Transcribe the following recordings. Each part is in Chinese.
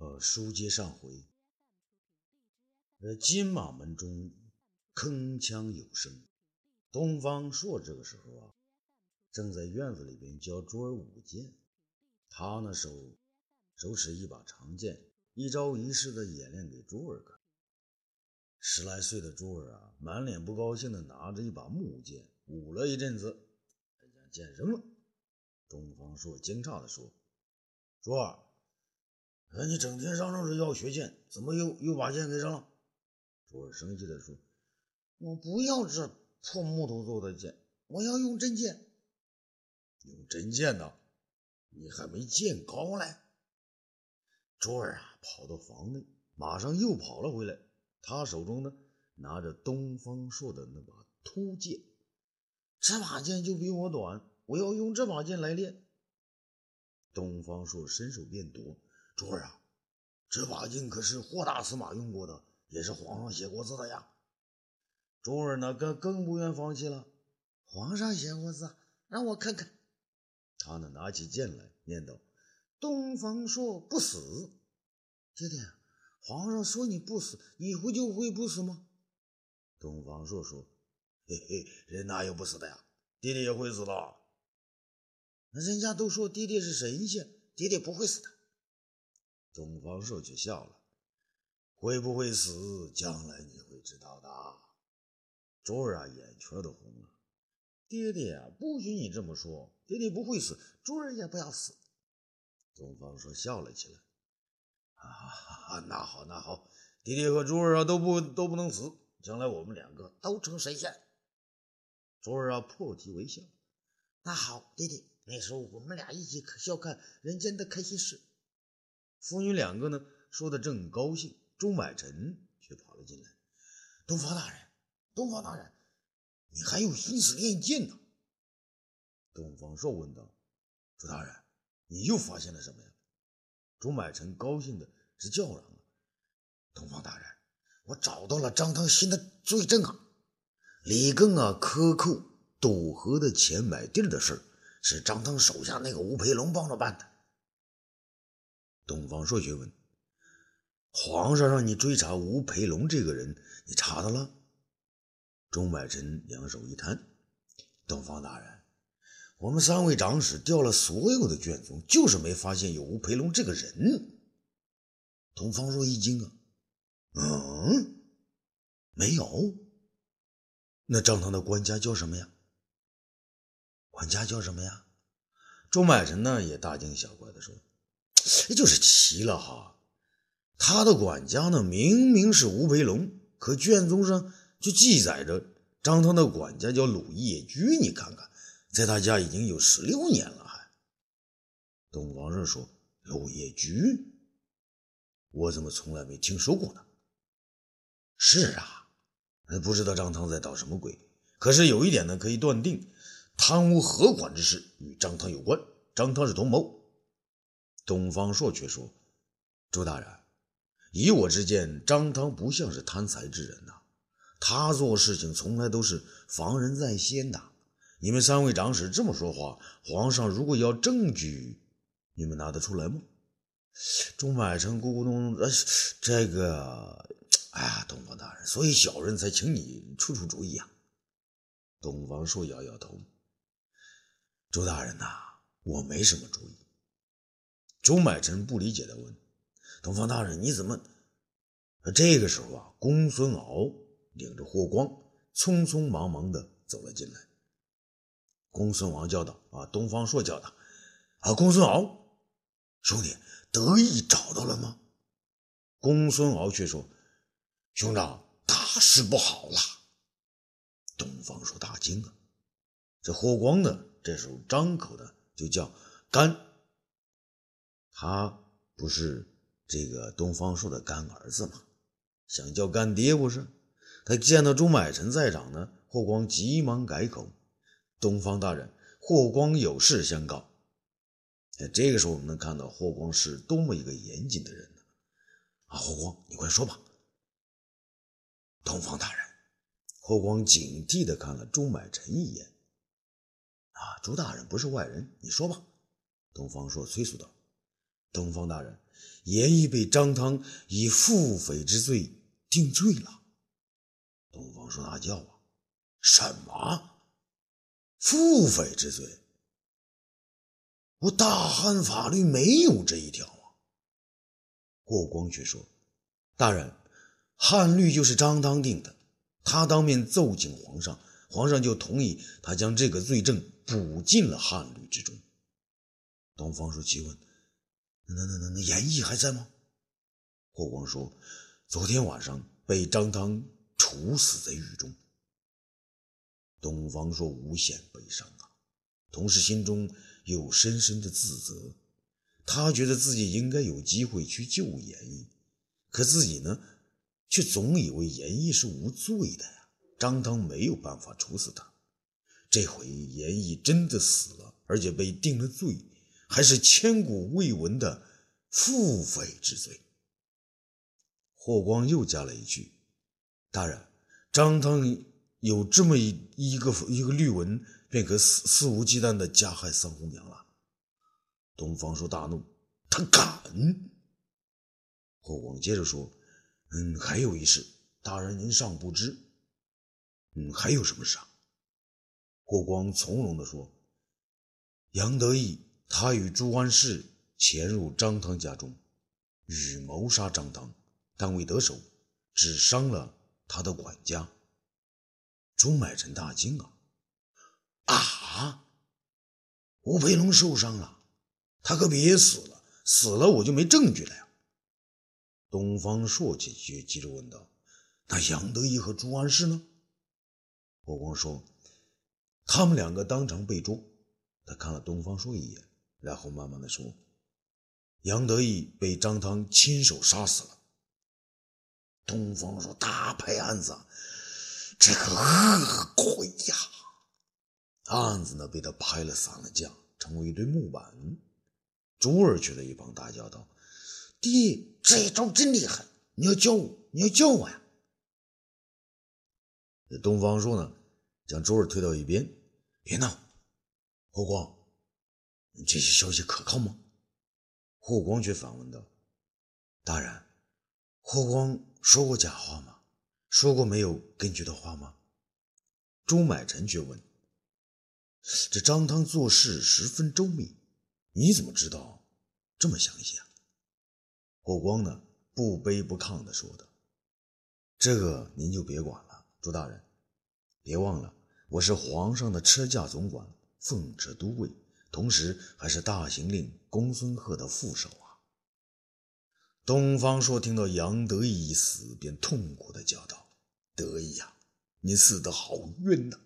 呃，书接上回，呃，金马门中铿锵有声。东方朔这个时候啊，正在院子里边教珠儿舞剑。他呢手手持一把长剑，一招一式的演练给珠儿看。十来岁的珠儿啊，满脸不高兴的拿着一把木剑舞了一阵子，将剑扔了。东方朔惊诧的说：“珠儿。”哎，你整天嚷嚷着要学剑，怎么又又把剑给扔了？珠儿生气地说：“我不要这破木头做的剑，我要用真剑。用真剑呢？你还没剑高嘞。”珠儿啊，跑到房内，马上又跑了回来。他手中呢，拿着东方朔的那把秃剑。这把剑就比我短，我要用这把剑来练。东方朔伸手便夺。珠儿啊，这把剑可是霍大司马用过的，也是皇上写过字的呀。珠儿呢，更更不愿放弃了。皇上写过字，让我看看。他呢，拿起剑来，念道：“东方朔不死。”爹爹，皇上说你不死，以后就会不死吗？东方朔说：“嘿嘿，人哪有不死的呀？爹爹也会死的。那人家都说爹爹是神仙，爹爹不会死的。”东方朔却笑了：“会不会死，将来你会知道的。”珠儿啊，眼圈都红了。爹爹啊，不许你这么说！爹爹不会死，珠儿也不要死。东方朔笑了起来：“啊，那好，那好，爹爹和珠儿啊，都不都不能死，将来我们两个都成神仙。”珠儿啊，破涕为笑：“那好，爹爹，那时候我们俩一起笑看人间的开心事。”父女两个呢，说的正高兴，钟买臣却跑了进来。东方大人，东方大人，你还有心思练剑呢？东方朔问道。朱大人，你又发现了什么呀？钟买臣高兴的直叫嚷啊！东方大人，我找到了张汤新的罪证啊！李庚啊，克扣赌河的钱买地的事是张汤手下那个吴培龙帮着办的。东方朔却问：“皇上让你追查吴培龙这个人，你查到了？”钟百臣两手一摊：“东方大人，我们三位长史调了所有的卷宗，就是没发现有吴培龙这个人。”东方朔一惊啊：“嗯，没有？那张汤的官家叫什么呀？管家叫什么呀？”钟百臣呢也大惊小怪地说。这就是奇了哈，他的管家呢明明是吴培龙，可卷宗上却记载着张汤的管家叫鲁业居。你看看，在他家已经有十六年了，还。东方朔说：“鲁业居，我怎么从来没听说过呢？”是啊，不知道张汤在捣什么鬼。可是有一点呢，可以断定，贪污河款之事与张汤有关，张汤是同谋。东方朔却说：“周大人，以我之见，张汤不像是贪财之人呐。他做事情从来都是防人在先的。你们三位长史这么说话，皇上如果要证据，你们拿得出来吗？”钟买臣咕咕咚咚：“这个，哎呀，东方大人，所以小人才请你出出主意啊。”东方朔摇摇头：“周大人呐，我没什么主意。”钟买臣不理解地问：“东方大人，你怎么？”这个时候啊，公孙敖领着霍光匆匆忙忙地走了进来。公孙王叫道：“啊，东方朔叫道：‘啊，公孙敖，兄弟，得意找到了吗？’公孙敖却说：‘兄长，大事不好了。’东方朔大惊啊！这霍光呢，这时候张口的就叫干。他不是这个东方朔的干儿子吗？想叫干爹不是？他见到朱买臣在场呢，霍光急忙改口：“东方大人，霍光有事相告。”，这个时候我们能看到霍光是多么一个严谨的人呢！啊，霍光，你快说吧。东方大人，霍光警惕地看了朱买臣一眼。啊，朱大人不是外人，你说吧。东方朔催促道。东方大人，严毅被张汤以腹诽之罪定罪了。东方说：“大叫啊，什么腹诽之罪？我大汉法律没有这一条啊！”霍光却说：“大人，汉律就是张汤定的，他当面奏请皇上，皇上就同意他将这个罪证补进了汉律之中。”东方说：“请问，那那那那严毅还在吗？”霍光说：“昨天晚上被张汤。”处死在狱中。东方朔无限悲伤啊，同时心中有深深的自责。他觉得自己应该有机会去救严毅，可自己呢，却总以为严毅是无罪的呀。张汤没有办法处死他。这回严毅真的死了，而且被定了罪，还是千古未闻的腹诽之罪。霍光又加了一句。大人，张汤有这么一一个一个律文，便可肆肆无忌惮地加害桑红娘了。东方朔大怒，他敢！霍光接着说：“嗯，还有一事，大人您尚不知。嗯，还有什么事啊？”霍光从容地说：“杨得意他与朱安世潜入张汤家中，欲谋杀张汤，但未得手，只伤了。”他的管家朱买臣大惊啊！啊！吴培龙受伤了，他可别死了，死了我就没证据了呀！东方朔急急急着问道：“那杨得意和朱安世呢？”霍光说：“他们两个当场被捉。”他看了东方朔一眼，然后慢慢的说：“杨得意被张汤亲手杀死了。”东方说：“大拍案子，这个恶鬼呀！”案子呢被他拍了散了架，成为一堆木板。朱儿却在一旁大叫道：“爹，这一招真厉害！你要教我，你要教我呀！”这东方朔呢，将朱儿推到一边：“别闹，霍光，这些消息可靠吗？”霍光却反问道：“大人，霍光。”说过假话吗？说过没有根据的话吗？朱买臣却问：“这张汤做事十分周密，你怎么知道这么详细啊？”霍光呢，不卑不亢地说道：“这个您就别管了，朱大人，别忘了我是皇上的车驾总管，奉车都尉，同时还是大行令公孙贺的副手啊。”东方朔听到杨得意一死，便痛苦地叫道：“得意呀，你死得好冤呐！”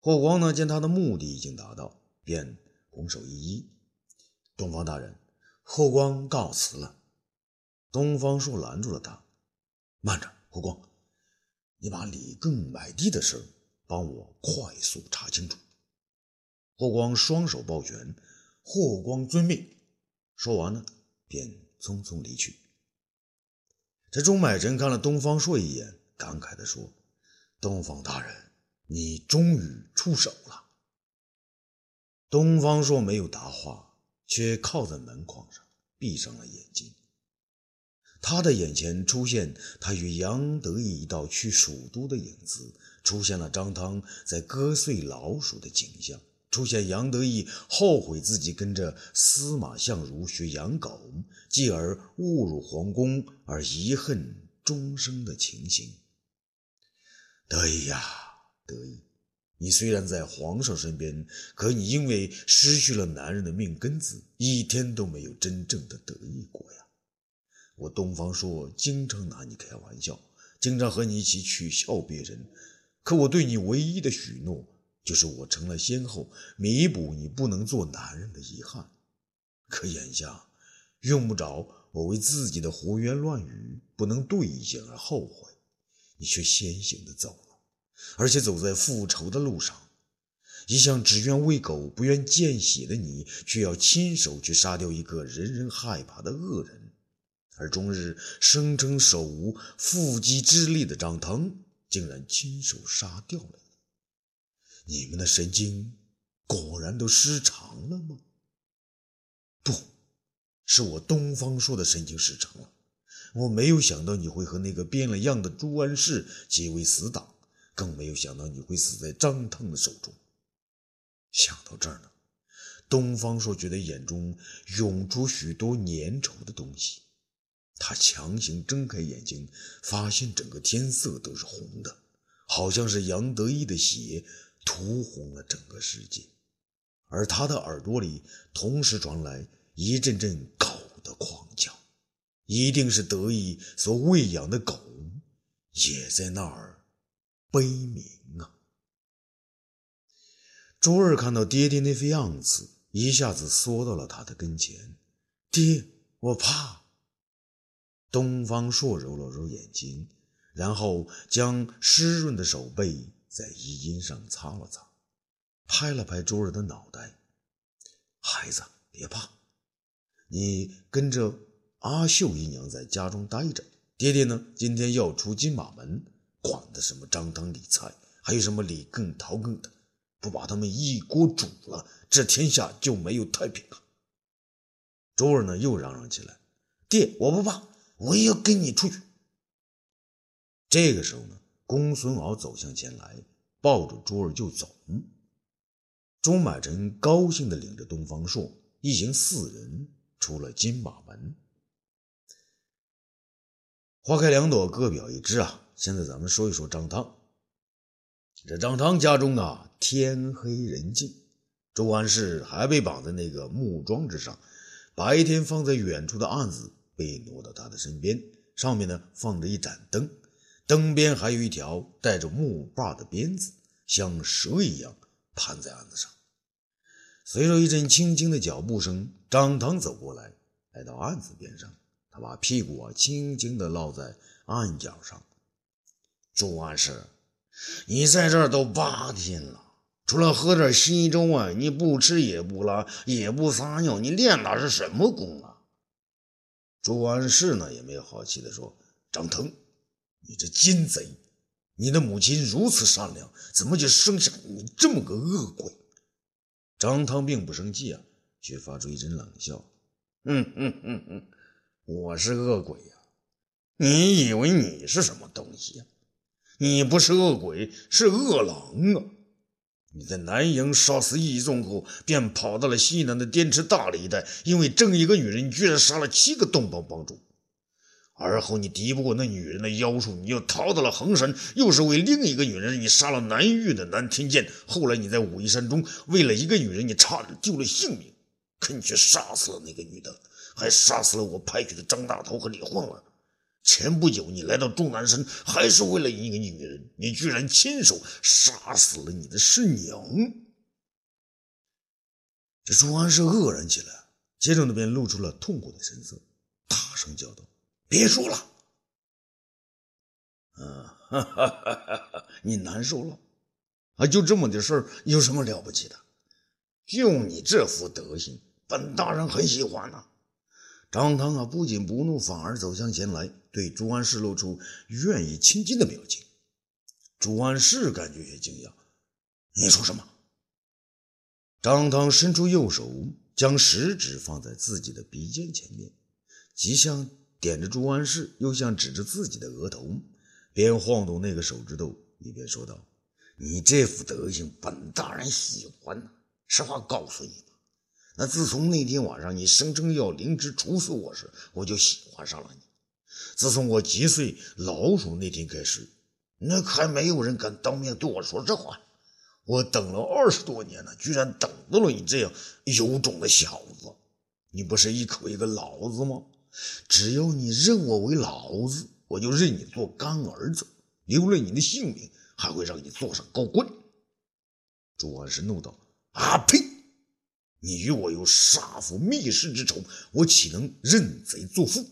霍光呢，见他的目的已经达到，便拱手一揖：“东方大人，霍光告辞了。”东方朔拦住了他：“慢着，霍光，你把李更买地的事帮我快速查清楚。”霍光双手抱拳：“霍光遵命。”说完呢，便。匆匆离去。这钟买臣看了东方朔一眼，感慨地说：“东方大人，你终于出手了。”东方朔没有答话，却靠在门框上，闭上了眼睛。他的眼前出现他与杨得意一道去蜀都的影子，出现了张汤在割碎老鼠的景象。出现杨得意后悔自己跟着司马相如学养狗，继而误入皇宫而遗恨终生的情形。得意呀，得意！你虽然在皇上身边，可你因为失去了男人的命根子，一天都没有真正的得意过呀。我东方朔经常拿你开玩笑，经常和你一起取笑别人，可我对你唯一的许诺。就是我成了先后，弥补你不能做男人的遗憾。可眼下用不着我为自己的胡言乱语不能兑现而后悔，你却先行的走了，而且走在复仇的路上。一向只愿喂狗不愿见血的你，却要亲手去杀掉一个人人害怕的恶人，而终日声称手无缚鸡之力的张腾，竟然亲手杀掉了。你你们的神经果然都失常了吗？不，是我东方朔的神经失常了。我没有想到你会和那个变了样的朱安世结为死党，更没有想到你会死在张汤的手中。想到这儿呢，东方朔觉得眼中涌出许多粘稠的东西。他强行睁开眼睛，发现整个天色都是红的，好像是杨得意的血涂红了整个世界。而他的耳朵里同时传来一阵阵狗的狂叫，一定是得意所喂养的狗也在那儿悲鸣啊！周二看到爹爹那副样子，一下子缩到了他的跟前。爹，我怕。东方朔揉了揉眼睛，然后将湿润的手背在衣襟上擦了擦，拍了拍周儿的脑袋：“孩子，别怕，你跟着阿秀姨娘在家中待着。爹爹呢，今天要出金马门，管的什么张汤李蔡，还有什么李更陶更的，不把他们一锅煮了，这天下就没有太平了。”周儿呢，又嚷嚷起来：“爹，我不怕。”我也要跟你出去。这个时候呢，公孙敖走向前来，抱着珠儿就走。朱买臣高兴地领着东方朔一行四人出了金马门。花开两朵，各表一枝啊！现在咱们说一说张汤。这张汤家中啊，天黑人静，周安氏还被绑在那个木桩之上，白天放在远处的案子。被挪到他的身边，上面呢放着一盏灯，灯边还有一条带着木把的鞭子，像蛇一样盘在案子上。随着一阵轻轻的脚步声，张腾走过来，来到案子边上，他把屁股啊轻轻地落在案角上。朱安氏，你在这儿都八天了，除了喝点稀粥啊，你不吃也不拉也不撒尿，你练的是什么功啊？朱安世呢也没有好气的说：“张腾，你这奸贼！你的母亲如此善良，怎么就生下你这么个恶鬼？”张汤并不生气啊，却发出一阵冷笑：“哼哼哼哼，我是恶鬼呀？你以为你是什么东西呀？你不是恶鬼，是恶狼啊！”你在南阳杀死义宗后，便跑到了西南的滇池大理一带，因为争一个女人，居然杀了七个东邦帮主。而后你敌不过那女人的妖术，你又逃到了衡山，又是为另一个女人，你杀了南域的南天剑。后来你在武夷山中，为了一个女人，你差点丢了性命，可你却杀死了那个女的，还杀死了我派去的张大头和李晃儿。前不久，你来到终南山，还是为了一个女人，你居然亲手杀死了你的师娘。这朱安是愕然起来，接着那边露出了痛苦的神色，大声叫道：“别说了！啊，哈哈哈哈你难受了？啊，就这么点事儿，有什么了不起的？就你这副德行，本大人很喜欢呢。”张汤啊，不仅不怒，反而走向前来，对朱安世露出愿意亲近的表情。朱安世感觉也惊讶：“你说什么？”张汤伸出右手，将食指放在自己的鼻尖前面，既像点着朱安世，又像指着自己的额头，边晃动那个手指头，一边说道：“你这副德行，本大人喜欢呐。实话告诉你吧。”那自从那天晚上你声称要灵芝处死我时，我就喜欢上了你。自从我击碎老鼠那天开始，那还没有人敢当面对我说这话。我等了二十多年了，居然等到了你这样有种的小子。你不是一口一个老子吗？只要你认我为老子，我就认你做干儿子，留了你的性命，还会让你坐上高官。朱安石怒道：“啊呸！”你与我有杀父灭世之仇，我岂能认贼作父？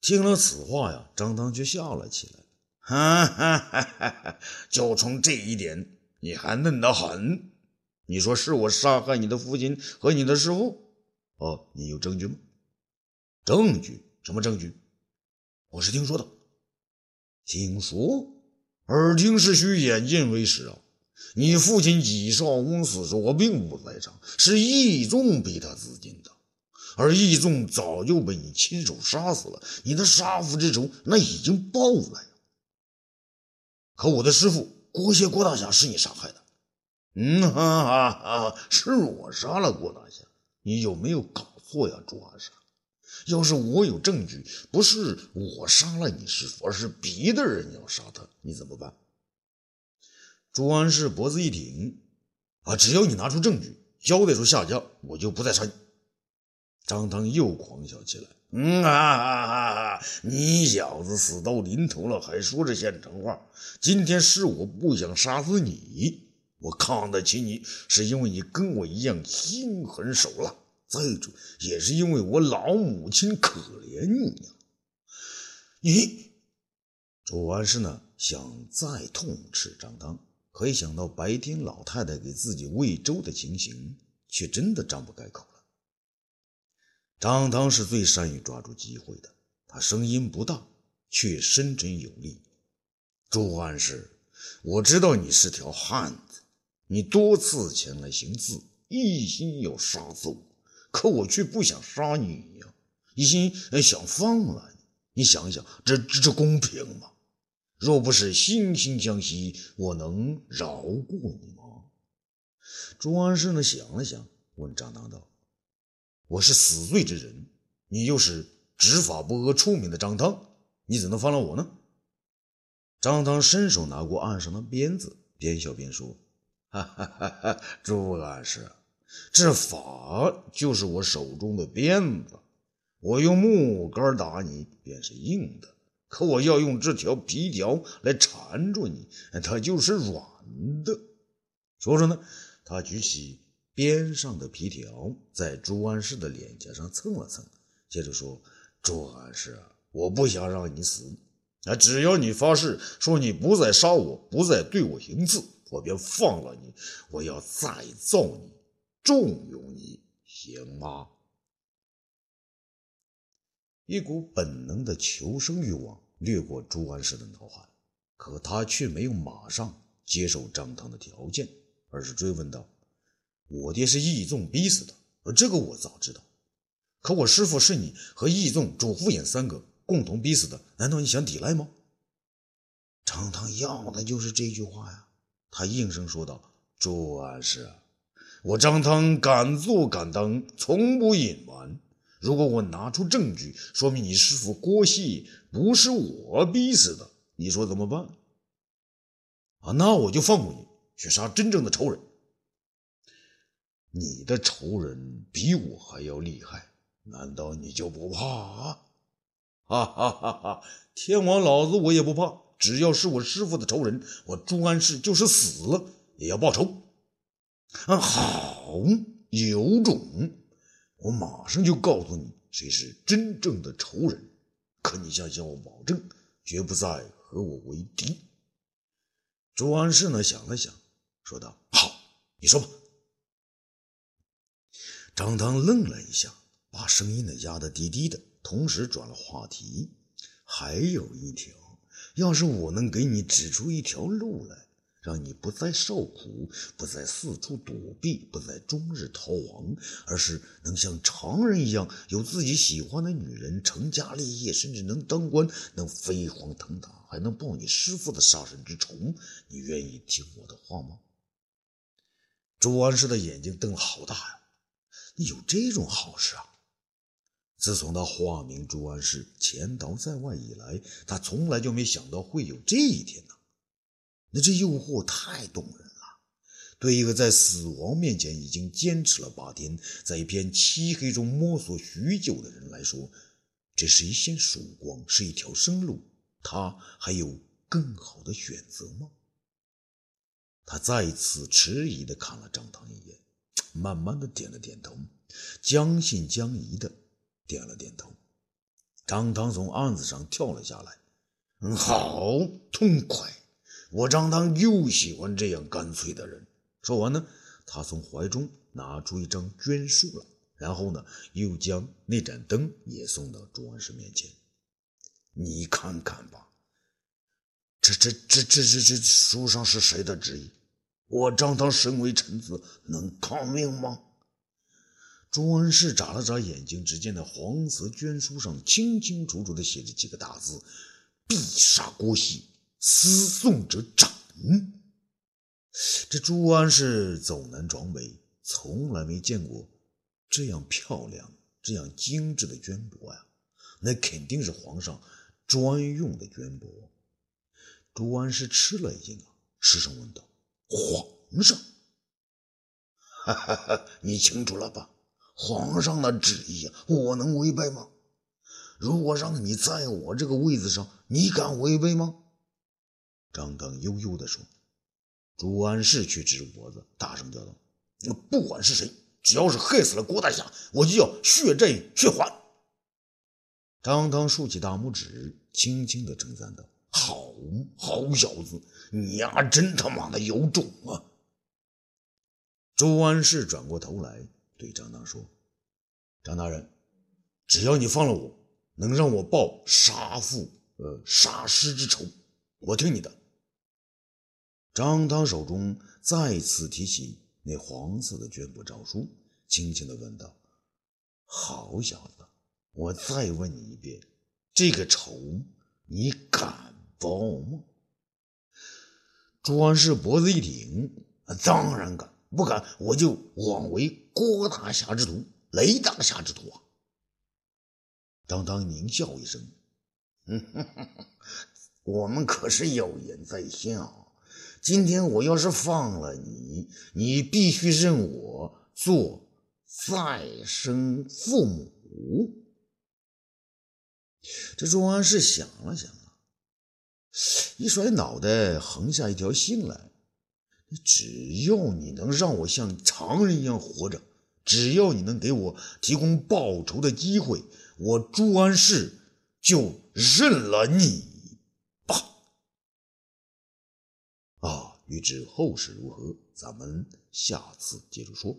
听了此话呀，张汤却笑了起来，哈哈哈哈！就冲这一点，你还嫩得很。你说是我杀害你的父亲和你的师父？哦，你有证据吗？证据？什么证据？我是听说的。听说？耳听是虚，眼见为实啊！你父亲纪少公死时，我并不在场，是义仲逼他自尽的。而义仲早就被你亲手杀死了，你的杀父之仇那已经报了呀。可我的师傅郭谢郭大侠是你杀害的，嗯哈哈哈，是我杀了郭大侠，你有没有搞错呀，朱安石？要是我有证据，不是我杀了你师傅，而是别的人要杀他，你怎么办？朱安氏脖子一挺，啊，只要你拿出证据，交代出下家，我就不再杀你。张汤又狂笑起来，嗯啊，你小子死到临头了，还说着现成话。今天是我不想杀死你，我看得起你，是因为你跟我一样心狠手辣。再者，也是因为我老母亲可怜你呀。你，周安氏呢，想再痛斥张汤，可一想到白天老太太给自己喂粥的情形，却真的张不开口了。张汤是最善于抓住机会的，他声音不大，却深沉有力。朱安氏，我知道你是条汉子，你多次前来行刺，一心要杀死我。可我却不想杀你呀，一心想放了你。你想想，这这这公平吗？若不是惺惺相惜，我能饶过你吗？朱安氏呢想了想，问张汤道：“我是死罪之人，你又是执法不阿出名的张汤，你怎能放了我呢？”张汤伸手拿过案上的鞭子，边笑边说：“哈哈哈哈，朱安氏。”这法就是我手中的鞭子，我用木杆打你便是硬的，可我要用这条皮条来缠住你，它就是软的。说着呢，他举起鞭上的皮条，在朱安氏的脸颊上蹭了蹭，接着说：“朱安氏，我不想让你死，啊，只要你发誓说你不再杀我，不再对我行刺，我便放了你。我要再造你。”重用你行吗？一股本能的求生欲望掠过朱安石的脑海，可他却没有马上接受张汤的条件，而是追问道：“我爹是义纵逼死的，这个我早知道。可我师傅是你和义纵、主父偃三个共同逼死的，难道你想抵赖吗？”张汤要的就是这句话呀！他应声说道：“朱安氏。”我张汤敢做敢当，从不隐瞒。如果我拿出证据，说明你师傅郭熙不是我逼死的，你说怎么办？啊，那我就放过你，去杀真正的仇人。你的仇人比我还要厉害，难道你就不怕？哈哈哈哈！天王老子我也不怕，只要是我师傅的仇人，我朱安氏就是死了也要报仇。啊，好，有种！我马上就告诉你谁是真正的仇人。可你想向我保证，绝不再和我为敌。朱安世呢，想了想，说道：“好，你说吧。”张汤愣了一下，把声音呢压得低低的，同时转了话题：“还有一条，要是我能给你指出一条路来。”让你不再受苦，不再四处躲避，不再终日逃亡，而是能像常人一样有自己喜欢的女人，成家立业，甚至能当官，能飞黄腾达，还能报你师父的杀身之仇。你愿意听我的话吗？朱安氏的眼睛瞪得好大呀！你有这种好事啊？自从他化名朱安氏，潜逃在外以来，他从来就没想到会有这一天呢。那这诱惑太动人了，对一个在死亡面前已经坚持了八天，在一片漆黑中摸索许久的人来说，这是一线曙光，是一条生路。他还有更好的选择吗？他再次迟疑的看了张汤一眼，慢慢的点了点头，将信将疑的点了点头。张汤从案子上跳了下来，好痛快。我张汤就喜欢这样干脆的人。说完呢，他从怀中拿出一张绢书来，然后呢，又将那盏灯也送到朱安石面前。你看看吧，这、这、这、这、这、这书上是谁的旨意？我张汤身为臣子，能抗命吗？朱安氏眨了眨眼睛，只见那黄色绢书上清清楚楚的写着几个大字：“必杀郭熙，私送者斩。”这朱安氏走南闯北，从来没见过这样漂亮、这样精致的绢帛呀，那肯定是皇上专用的绢帛。朱安氏吃了一惊啊，失声问道：“皇上，你清楚了吧？”皇上的旨意啊，我能违背吗？如果让你在我这个位子上，你敢违背吗？张当悠悠地说。朱安氏却直脖子，大声叫道：“不管是谁，只要是害死了郭大侠，我就要血债血还。”张刚竖起大拇指，轻轻地称赞道：“好好小子，你呀，真他妈的有种啊！”朱安氏转过头来。对张当说：“张大人，只要你放了我，能让我报杀父呃杀师之仇，我听你的。”张当手中再次提起那黄色的绢帛诏书，轻轻的问道：“好小子，我再问你一遍，这个仇你敢报吗？”朱安氏脖子一挺：“当然敢。”不敢，我就枉为郭大侠之徒，雷大侠之徒啊！张当狞笑一声：“ 我们可是有言在先啊！今天我要是放了你，你必须认我做再生父母。”这朱安氏想了想啊，一甩脑袋，横下一条心来。只要你能让我像常人一样活着，只要你能给我提供报仇的机会，我朱安氏就认了你吧。啊，欲知后事如何，咱们下次接着说。